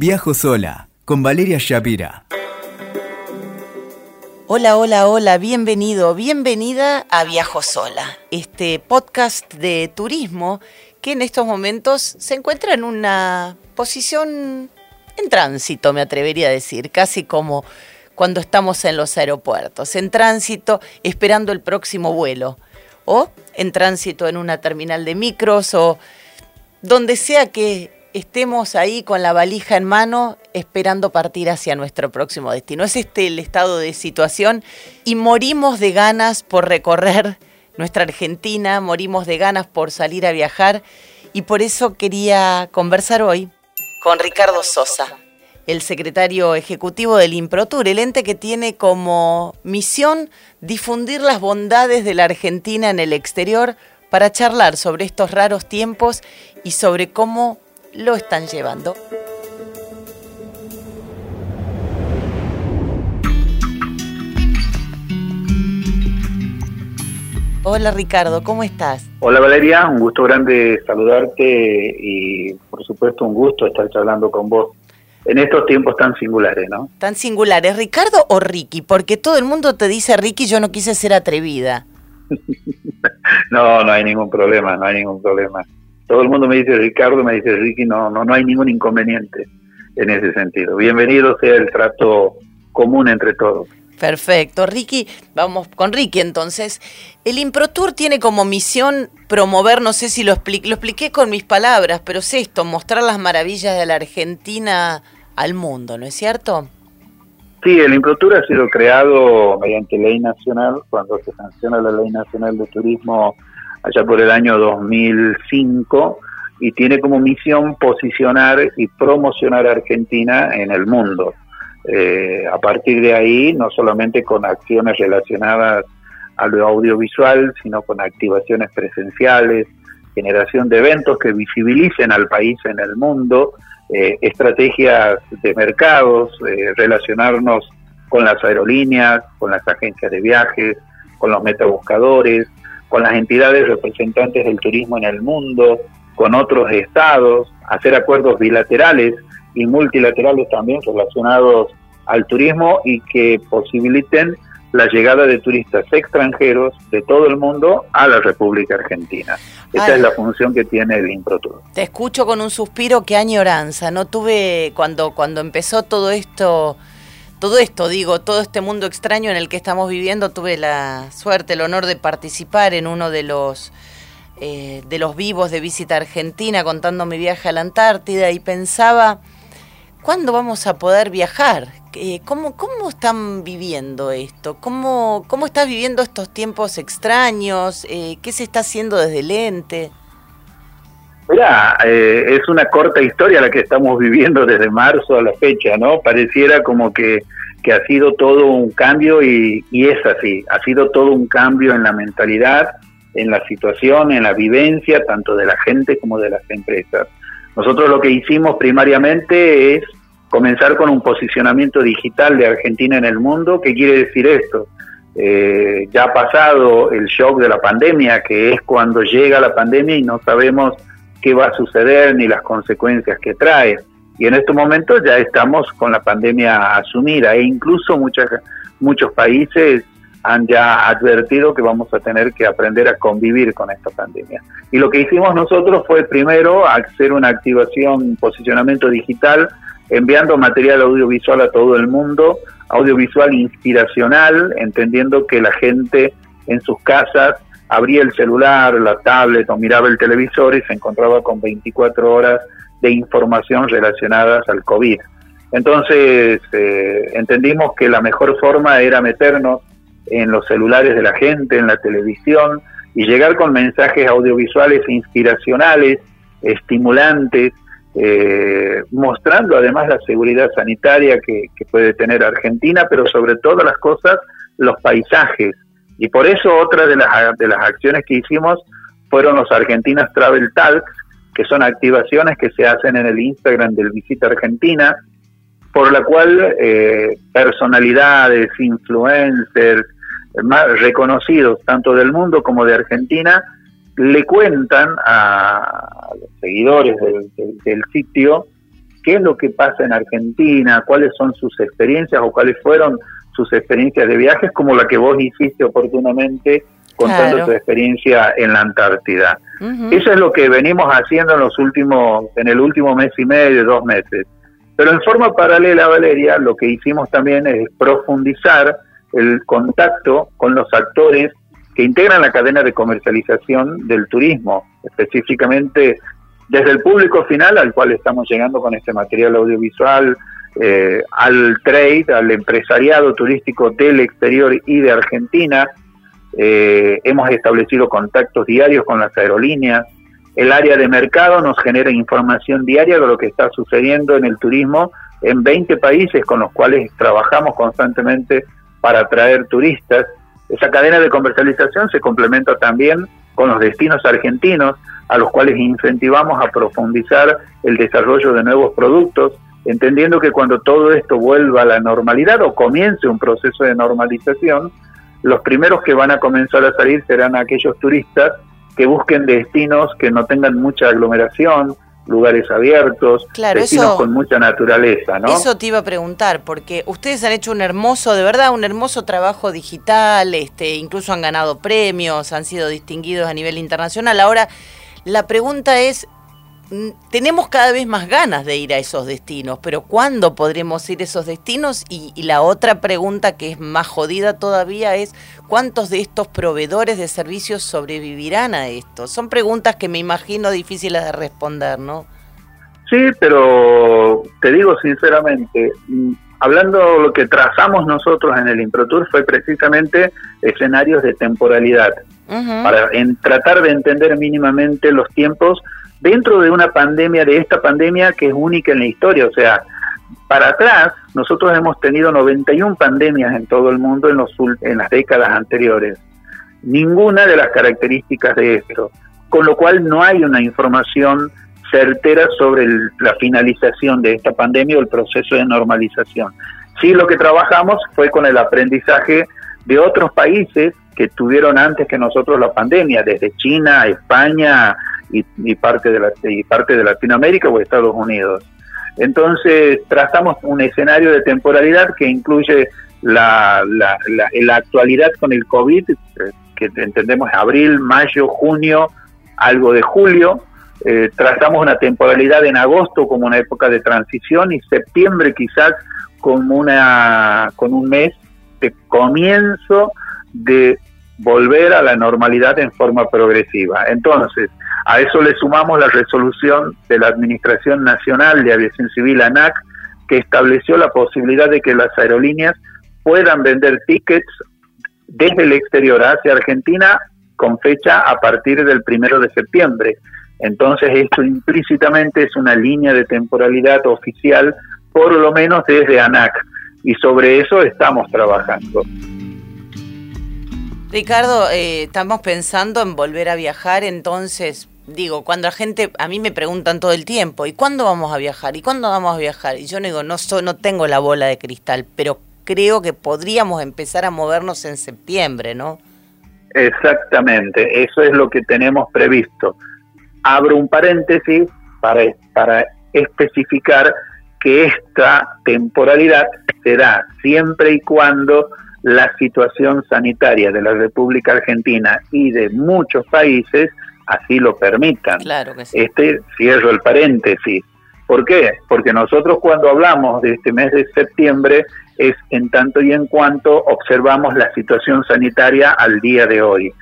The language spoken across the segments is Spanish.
Viajo sola con Valeria Shapira. Hola, hola, hola, bienvenido, bienvenida a Viajo Sola, este podcast de turismo que en estos momentos se encuentra en una posición en tránsito, me atrevería a decir, casi como cuando estamos en los aeropuertos, en tránsito esperando el próximo vuelo, o en tránsito en una terminal de micros, o donde sea que estemos ahí con la valija en mano esperando partir hacia nuestro próximo destino. Es este el estado de situación y morimos de ganas por recorrer nuestra Argentina, morimos de ganas por salir a viajar y por eso quería conversar hoy con Ricardo Sosa, el secretario ejecutivo del Improtur, el ente que tiene como misión difundir las bondades de la Argentina en el exterior para charlar sobre estos raros tiempos y sobre cómo lo están llevando. Hola Ricardo, ¿cómo estás? Hola Valeria, un gusto grande saludarte y por supuesto un gusto estar charlando con vos en estos tiempos tan singulares, ¿no? Tan singulares, ¿Ricardo o Ricky? Porque todo el mundo te dice Ricky, yo no quise ser atrevida. no, no hay ningún problema, no hay ningún problema todo el mundo me dice Ricardo, me dice Ricky, no, no, no hay ningún inconveniente en ese sentido. Bienvenido sea el trato común entre todos. Perfecto. Ricky, vamos con Ricky entonces. El ImproTour tiene como misión promover, no sé si lo expliqué, lo expliqué con mis palabras, pero es esto, mostrar las maravillas de la Argentina al mundo, ¿no es cierto? Sí, el ImproTour ha sido creado mediante ley nacional, cuando se sanciona la ley nacional de turismo allá por el año 2005 y tiene como misión posicionar y promocionar a Argentina en el mundo. Eh, a partir de ahí, no solamente con acciones relacionadas a lo audiovisual, sino con activaciones presenciales, generación de eventos que visibilicen al país en el mundo, eh, estrategias de mercados, eh, relacionarnos con las aerolíneas, con las agencias de viajes, con los metabuscadores, con las entidades representantes del turismo en el mundo, con otros estados, hacer acuerdos bilaterales y multilaterales también relacionados al turismo y que posibiliten la llegada de turistas extranjeros de todo el mundo a la República Argentina. Esa es la función que tiene el ImproTour. Te escucho con un suspiro, qué añoranza. No tuve, cuando, cuando empezó todo esto todo esto, digo, todo este mundo extraño en el que estamos viviendo, tuve la suerte, el honor de participar en uno de los eh, de los vivos de visita argentina contando mi viaje a la Antártida y pensaba, ¿cuándo vamos a poder viajar? ¿Cómo, cómo están viviendo esto? ¿Cómo, ¿Cómo estás viviendo estos tiempos extraños? Eh, ¿Qué se está haciendo desde el ente? Mira, eh, es una corta historia la que estamos viviendo desde marzo a la fecha, ¿no? Pareciera como que, que ha sido todo un cambio y, y, es así, ha sido todo un cambio en la mentalidad, en la situación, en la vivencia, tanto de la gente como de las empresas. Nosotros lo que hicimos primariamente es comenzar con un posicionamiento digital de Argentina en el mundo. ¿Qué quiere decir esto? Eh, ya ha pasado el shock de la pandemia, que es cuando llega la pandemia y no sabemos qué va a suceder ni las consecuencias que trae. Y en estos momentos ya estamos con la pandemia asumida e incluso muchas, muchos países han ya advertido que vamos a tener que aprender a convivir con esta pandemia. Y lo que hicimos nosotros fue primero hacer una activación, posicionamiento digital, enviando material audiovisual a todo el mundo, audiovisual inspiracional, entendiendo que la gente en sus casas abría el celular, la tablet o miraba el televisor y se encontraba con 24 horas de información relacionadas al COVID. Entonces eh, entendimos que la mejor forma era meternos en los celulares de la gente, en la televisión y llegar con mensajes audiovisuales inspiracionales, estimulantes, eh, mostrando además la seguridad sanitaria que, que puede tener Argentina, pero sobre todas las cosas los paisajes, y por eso otra de las, de las acciones que hicimos fueron los Argentinas Travel Talks, que son activaciones que se hacen en el Instagram del Visita Argentina, por la cual eh, personalidades, influencers, más reconocidos tanto del mundo como de Argentina, le cuentan a los seguidores del, del, sitio qué es lo que pasa en Argentina, cuáles son sus experiencias o cuáles fueron sus experiencias de viajes, como la que vos hiciste oportunamente contando tu experiencia en la Antártida. Eso es lo que venimos haciendo en los últimos, en el último mes y medio, dos meses. Pero en forma paralela, Valeria, lo que hicimos también es profundizar el contacto con los actores que integran la cadena de comercialización del turismo, específicamente desde el público final al cual estamos llegando con este material audiovisual, eh, al trade, al empresariado turístico del exterior y de Argentina. Eh, hemos establecido contactos diarios con las aerolíneas. El área de mercado nos genera información diaria de lo que está sucediendo en el turismo en 20 países con los cuales trabajamos constantemente para atraer turistas. Esa cadena de comercialización se complementa también con los destinos argentinos, a los cuales incentivamos a profundizar el desarrollo de nuevos productos, entendiendo que cuando todo esto vuelva a la normalidad o comience un proceso de normalización, los primeros que van a comenzar a salir serán aquellos turistas que busquen destinos que no tengan mucha aglomeración, lugares abiertos, destinos con mucha naturaleza, ¿no? Eso te iba a preguntar, porque ustedes han hecho un hermoso, de verdad, un hermoso trabajo digital, este, incluso han ganado premios, han sido distinguidos a nivel internacional. Ahora, la pregunta es, tenemos cada vez más ganas de ir a esos destinos, pero ¿cuándo podremos ir a esos destinos? Y, la otra pregunta que es más jodida todavía es, ¿cuántos de estos proveedores de servicios sobrevivirán a esto? Son preguntas que me imagino difíciles de responder, ¿no? Sí, pero te digo sinceramente, mm, hablando lo que trazamos nosotros en el ImproTour fue precisamente escenarios de temporalidad para en, tratar de entender mínimamente los tiempos dentro de una pandemia, de esta pandemia que es única en la historia. O sea, para atrás, nosotros hemos tenido 91 pandemias en todo el mundo en, los, en las décadas anteriores. Ninguna de las características de esto. Con lo cual no hay una información certera sobre la finalización de esta pandemia o el proceso de normalización. Sí, lo que trabajamos fue con el aprendizaje de otros países que tuvieron antes que nosotros la pandemia, desde China, España y, parte, de la, y parte de Latinoamérica o Estados Unidos. Entonces, trazamos un escenario de temporalidad que incluye la, la, la, actualidad con el COVID, que entendemos abril, mayo, junio, algo de julio. Eh, trazamos una temporalidad en agosto como una época de transición y septiembre quizás como una con un mes de comienzo de volver a la normalidad en forma progresiva. Entonces, a eso le sumamos la resolución de la Administración Nacional de Aviación Civil, ANAC, que estableció la posibilidad de que las aerolíneas puedan vender tickets desde el exterior hacia Argentina con fecha a partir del primero de septiembre. Entonces, esto implícitamente es una línea de temporalidad oficial, por lo menos desde ANAC, y sobre eso estamos trabajando. Ricardo, eh, estamos pensando en volver a viajar, entonces, digo, cuando la gente, a mí me preguntan todo el tiempo, ¿y cuándo vamos a viajar? ¿Y cuándo vamos a viajar? Y yo digo, no, no tengo la bola de cristal, pero creo que podríamos empezar a movernos en septiembre, ¿no? Exactamente, eso es lo que tenemos previsto. Abro un paréntesis para, para especificar que esta temporalidad será siempre y cuando la situación sanitaria de la República Argentina y de muchos países así lo permitan. Claro Este cierro el paréntesis. ¿Por qué? Porque nosotros cuando hablamos de este mes de septiembre es en tanto y en cuanto observamos la situación sanitaria al día de hoy.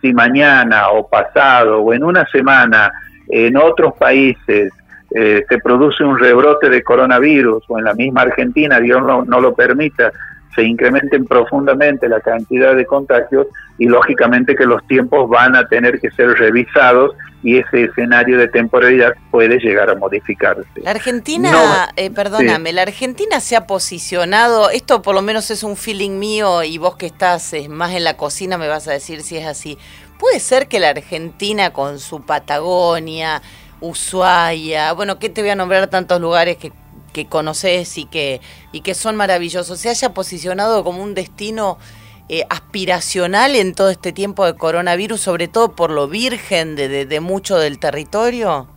Si mañana o pasado o en una semana en otros países eh, se produce un rebrote de coronavirus o en la misma Argentina, Dios no, no lo permita, se incrementen profundamente la cantidad de contagios y lógicamente que los tiempos van a tener que ser revisados y ese escenario de temporalidad puede llegar a modificarse. La Argentina, eh, perdóname, la Argentina se ha posicionado, esto por lo menos es un feeling mío y vos que estás eh, más en la cocina me vas a decir si es así. Puede ser que la Argentina con su Patagonia, Ushuaia, bueno, ¿qué te voy a nombrar tantos lugares que que conoces y que, y que son maravillosos, se haya posicionado como un destino eh, aspiracional en todo este tiempo de coronavirus, sobre todo por lo virgen de, de, mucho del territorio?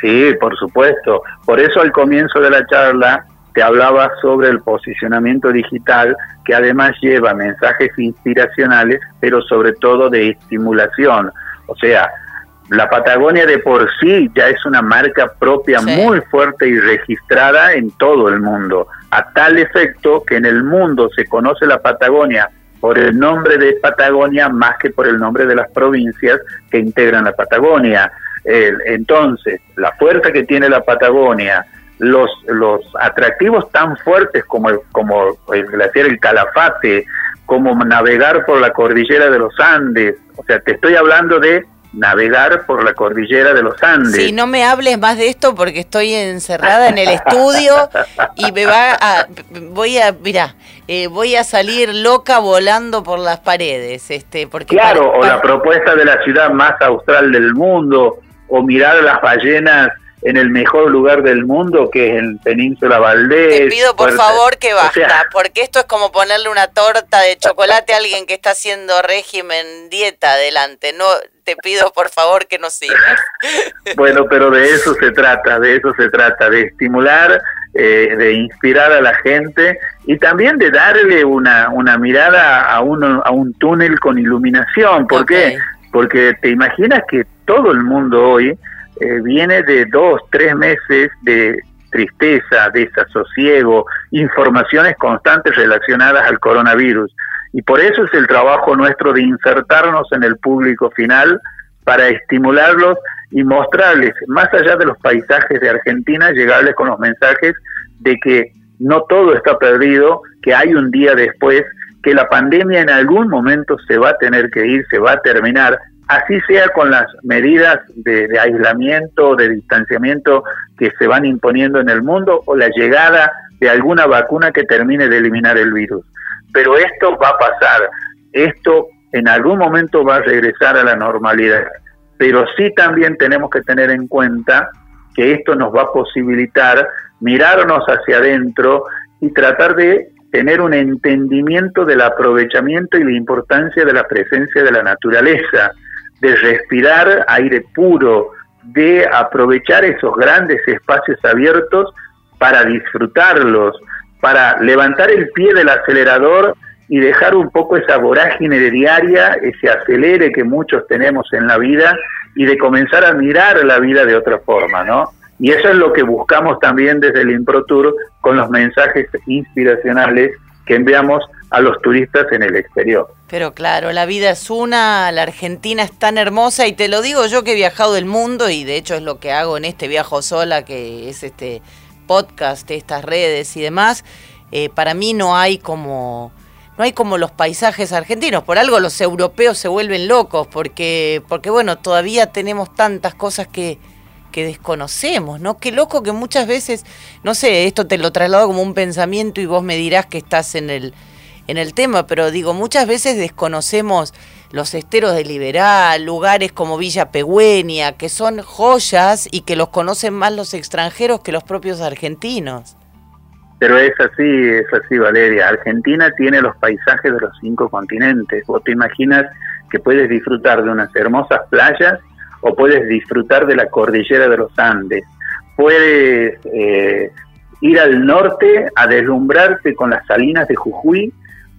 Sí, por supuesto. Por eso al comienzo de la charla te hablaba sobre el posicionamiento digital, que además lleva mensajes inspiracionales, pero sobre todo de estimulación. O sea, la Patagonia de por sí ya es una marca propia muy fuerte y registrada en todo el mundo, a tal efecto que en el mundo se conoce la Patagonia por el nombre de Patagonia más que por el nombre de las provincias que integran la Patagonia. entonces, la fuerza que tiene la Patagonia, los, los atractivos tan fuertes como el, como el glaciar El Calafate, como navegar por la cordillera de los Andes, o sea, te estoy hablando de navegar por la cordillera de los Andes. Sí, no me hables más de esto porque estoy encerrada en el estudio y me va a, voy a, mira, eh, voy a salir loca volando por las paredes, este, porque claro, o la propuesta de la ciudad más austral del mundo, o mirar las ballenas en el mejor lugar del mundo, que es en Península Valdés. Te pido por favor que basta, porque esto es como ponerle una torta de chocolate a alguien que está haciendo régimen, dieta adelante. No, te pido por favor que no sigas. bueno, pero de eso se trata, de eso se trata, de estimular, eh, de inspirar a la gente y también de darle una, una mirada a, uno, a un túnel con iluminación. ¿Por qué? Porque te imaginas que todo el mundo hoy eh, viene de dos, tres meses de tristeza, desasosiego, informaciones constantes relacionadas al coronavirus. Y por eso es el trabajo nuestro de insertarnos en el público final para estimularlos y mostrarles, más allá de los paisajes de Argentina, llegarles con los mensajes de que no todo está perdido, que hay un día después, que la pandemia en algún momento se va a tener que ir, se va a terminar, así sea con las medidas de, aislamiento, de distanciamiento que se van imponiendo en el mundo o la llegada de alguna vacuna que termine de eliminar el virus. Pero esto va a pasar, esto en algún momento va a regresar a la normalidad, pero sí también tenemos que tener en cuenta que esto nos va a posibilitar mirarnos hacia adentro y tratar de tener un entendimiento del aprovechamiento y la importancia de la presencia de la naturaleza de respirar aire puro, de aprovechar esos grandes espacios abiertos para disfrutarlos, para levantar el pie del acelerador y dejar un poco esa vorágine diaria, ese acelere que muchos tenemos en la vida y de comenzar a mirar la vida de otra forma, ¿no? Y eso es lo que buscamos también desde el ImproTour con los mensajes inspiracionales que enviamos a los turistas en el exterior. Pero claro, la vida es una, la Argentina es tan hermosa y te lo digo yo que he viajado el mundo y de hecho es lo que hago en este viajo sola, que es este podcast, estas redes y demás. Eh, para mí no hay como no hay como los paisajes argentinos. Por algo los europeos se vuelven locos porque porque bueno todavía tenemos tantas cosas que que desconocemos, ¿no? Qué loco que muchas veces, no sé, esto te lo traslado como un pensamiento y vos me dirás que estás en el, en el tema, pero digo, muchas veces desconocemos los esteros de Liberal, lugares como Villa Pegüenia, que son joyas y que los conocen más los extranjeros que los propios argentinos. Pero es así, es así, Valeria. Argentina tiene los paisajes de los cinco continentes. Vos te imaginas que puedes disfrutar de unas hermosas playas o puedes disfrutar de la cordillera de los Andes, puedes eh, ir al norte a deslumbrarte con las salinas de Jujuy,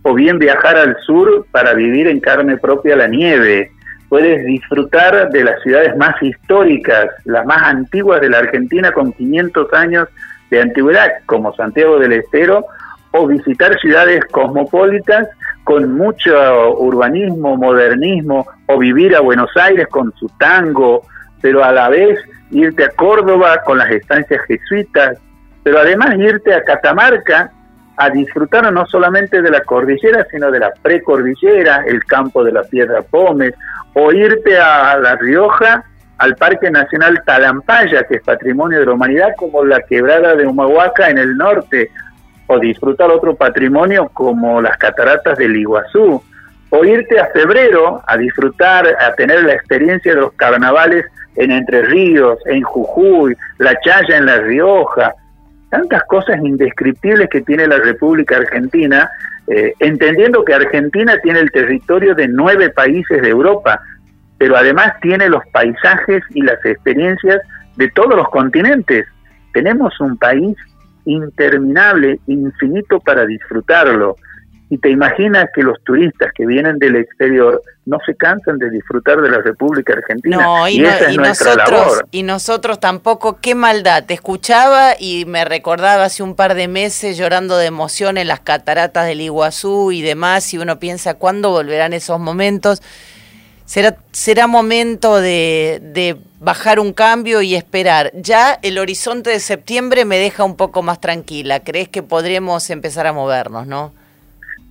o bien viajar al sur para vivir en carne propia la nieve. Puedes disfrutar de las ciudades más históricas, las más antiguas de la Argentina con 500 años de antigüedad, como Santiago del Estero, o visitar ciudades cosmopolitas con mucho urbanismo, modernismo, o vivir a Buenos Aires con su tango, pero a la vez irte a Córdoba con las estancias jesuitas, pero además irte a Catamarca a disfrutar no solamente de la cordillera, sino de la precordillera, el campo de la Piedra Pómez, o irte a La Rioja, al Parque Nacional Talampaya, que es Patrimonio de la Humanidad, como la Quebrada de Humahuaca en el norte, o disfrutar otro patrimonio como las cataratas del Iguazú, o irte a febrero a disfrutar, a tener la experiencia de los carnavales en Entre Ríos, en Jujuy, la Chaya en La Rioja, tantas cosas indescriptibles que tiene la República Argentina, eh, entendiendo que Argentina tiene el territorio de nueve países de Europa, pero además tiene los paisajes y las experiencias de todos los continentes. Tenemos un país interminable, infinito para disfrutarlo. Y te imaginas que los turistas que vienen del exterior no se cansan de disfrutar de la República Argentina. No, y, esa es nuestra nosotros, labor. y nosotros tampoco, qué maldad. Te escuchaba y me recordaba hace un par de meses llorando de emoción en las cataratas del Iguazú y demás, y uno piensa, ¿cuándo volverán esos momentos? Será, será momento de, de bajar un cambio y esperar. Ya el horizonte de septiembre me deja un poco más tranquila. ¿Crees que podremos empezar a movernos, no?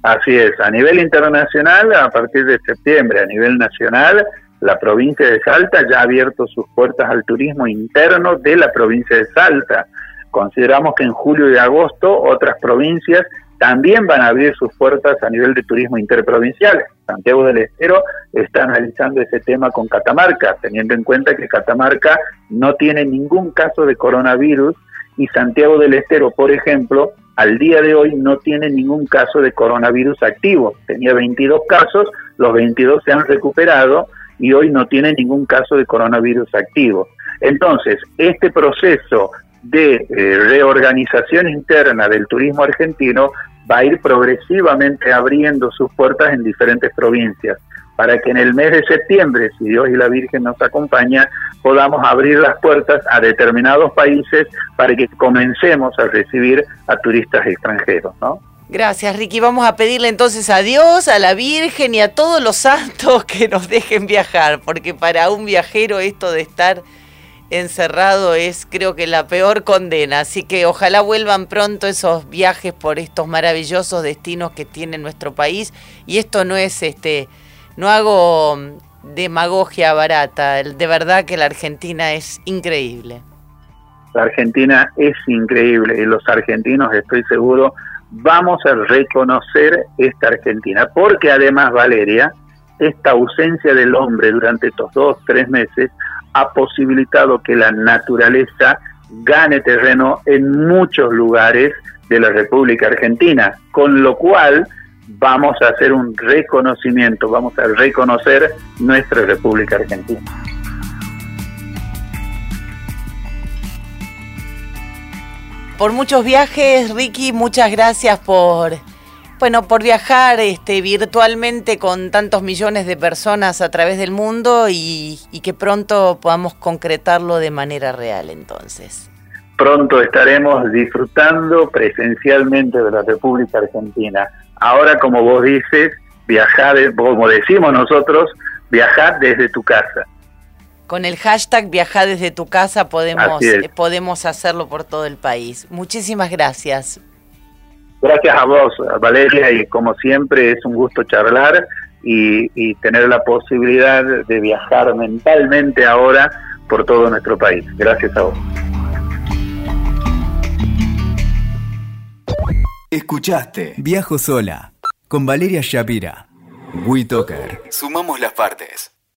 Así es, a nivel internacional, a partir de septiembre, a nivel nacional, la provincia de Salta ya ha abierto sus puertas al turismo interno de la provincia de Salta. Consideramos que en julio y agosto otras provincias también van a abrir sus puertas a nivel de turismo interprovincial. Santiago del Estero está analizando ese tema con Catamarca, teniendo en cuenta que Catamarca no tiene ningún caso de coronavirus y Santiago del Estero, por ejemplo, al día de hoy no tiene ningún caso de coronavirus activo. Tenía 22 casos, los 22 se han recuperado y hoy no tiene ningún caso de coronavirus activo. Entonces, este proceso de eh, reorganización interna del turismo argentino va a ir progresivamente abriendo sus puertas en diferentes provincias para que en el mes de septiembre, si Dios y la Virgen nos acompaña, podamos abrir las puertas a determinados países para que comencemos a recibir a turistas extranjeros, ¿no? Gracias, Ricky. Vamos a pedirle entonces a Dios, a la Virgen y a todos los santos que nos dejen viajar, porque para un viajero esto de estar encerrado es creo que la peor condena. Así que ojalá vuelvan pronto esos viajes por estos maravillosos destinos que tiene nuestro país. Y esto no es este no hago mm, demagogia barata, de verdad que la Argentina es increíble. La Argentina es increíble y los argentinos, estoy seguro, vamos a reconocer esta Argentina, porque además, Valeria, esta ausencia del hombre durante estos dos, tres meses ha posibilitado que la naturaleza gane terreno en muchos lugares de la República Argentina, con lo cual vamos a hacer un reconocimiento, vamos a reconocer nuestra República Argentina. Por muchos viajes, Ricky, muchas gracias por bueno, por viajar este, virtualmente con tantos millones de personas a través del mundo y, y que pronto podamos concretarlo de manera real entonces. Pronto estaremos disfrutando presencialmente de la República Argentina Ahora, como vos dices, viajar, como decimos nosotros, viajar desde tu casa. Con el hashtag viajar desde tu casa podemos, podemos hacerlo por todo el país. Muchísimas gracias. Gracias a vos, Valeria, y como siempre es un gusto charlar y, y tener la posibilidad de viajar mentalmente ahora por todo nuestro país. Gracias a vos. Escuchaste Viajo Sola con Valeria Shapira. WeToker. Sumamos las partes.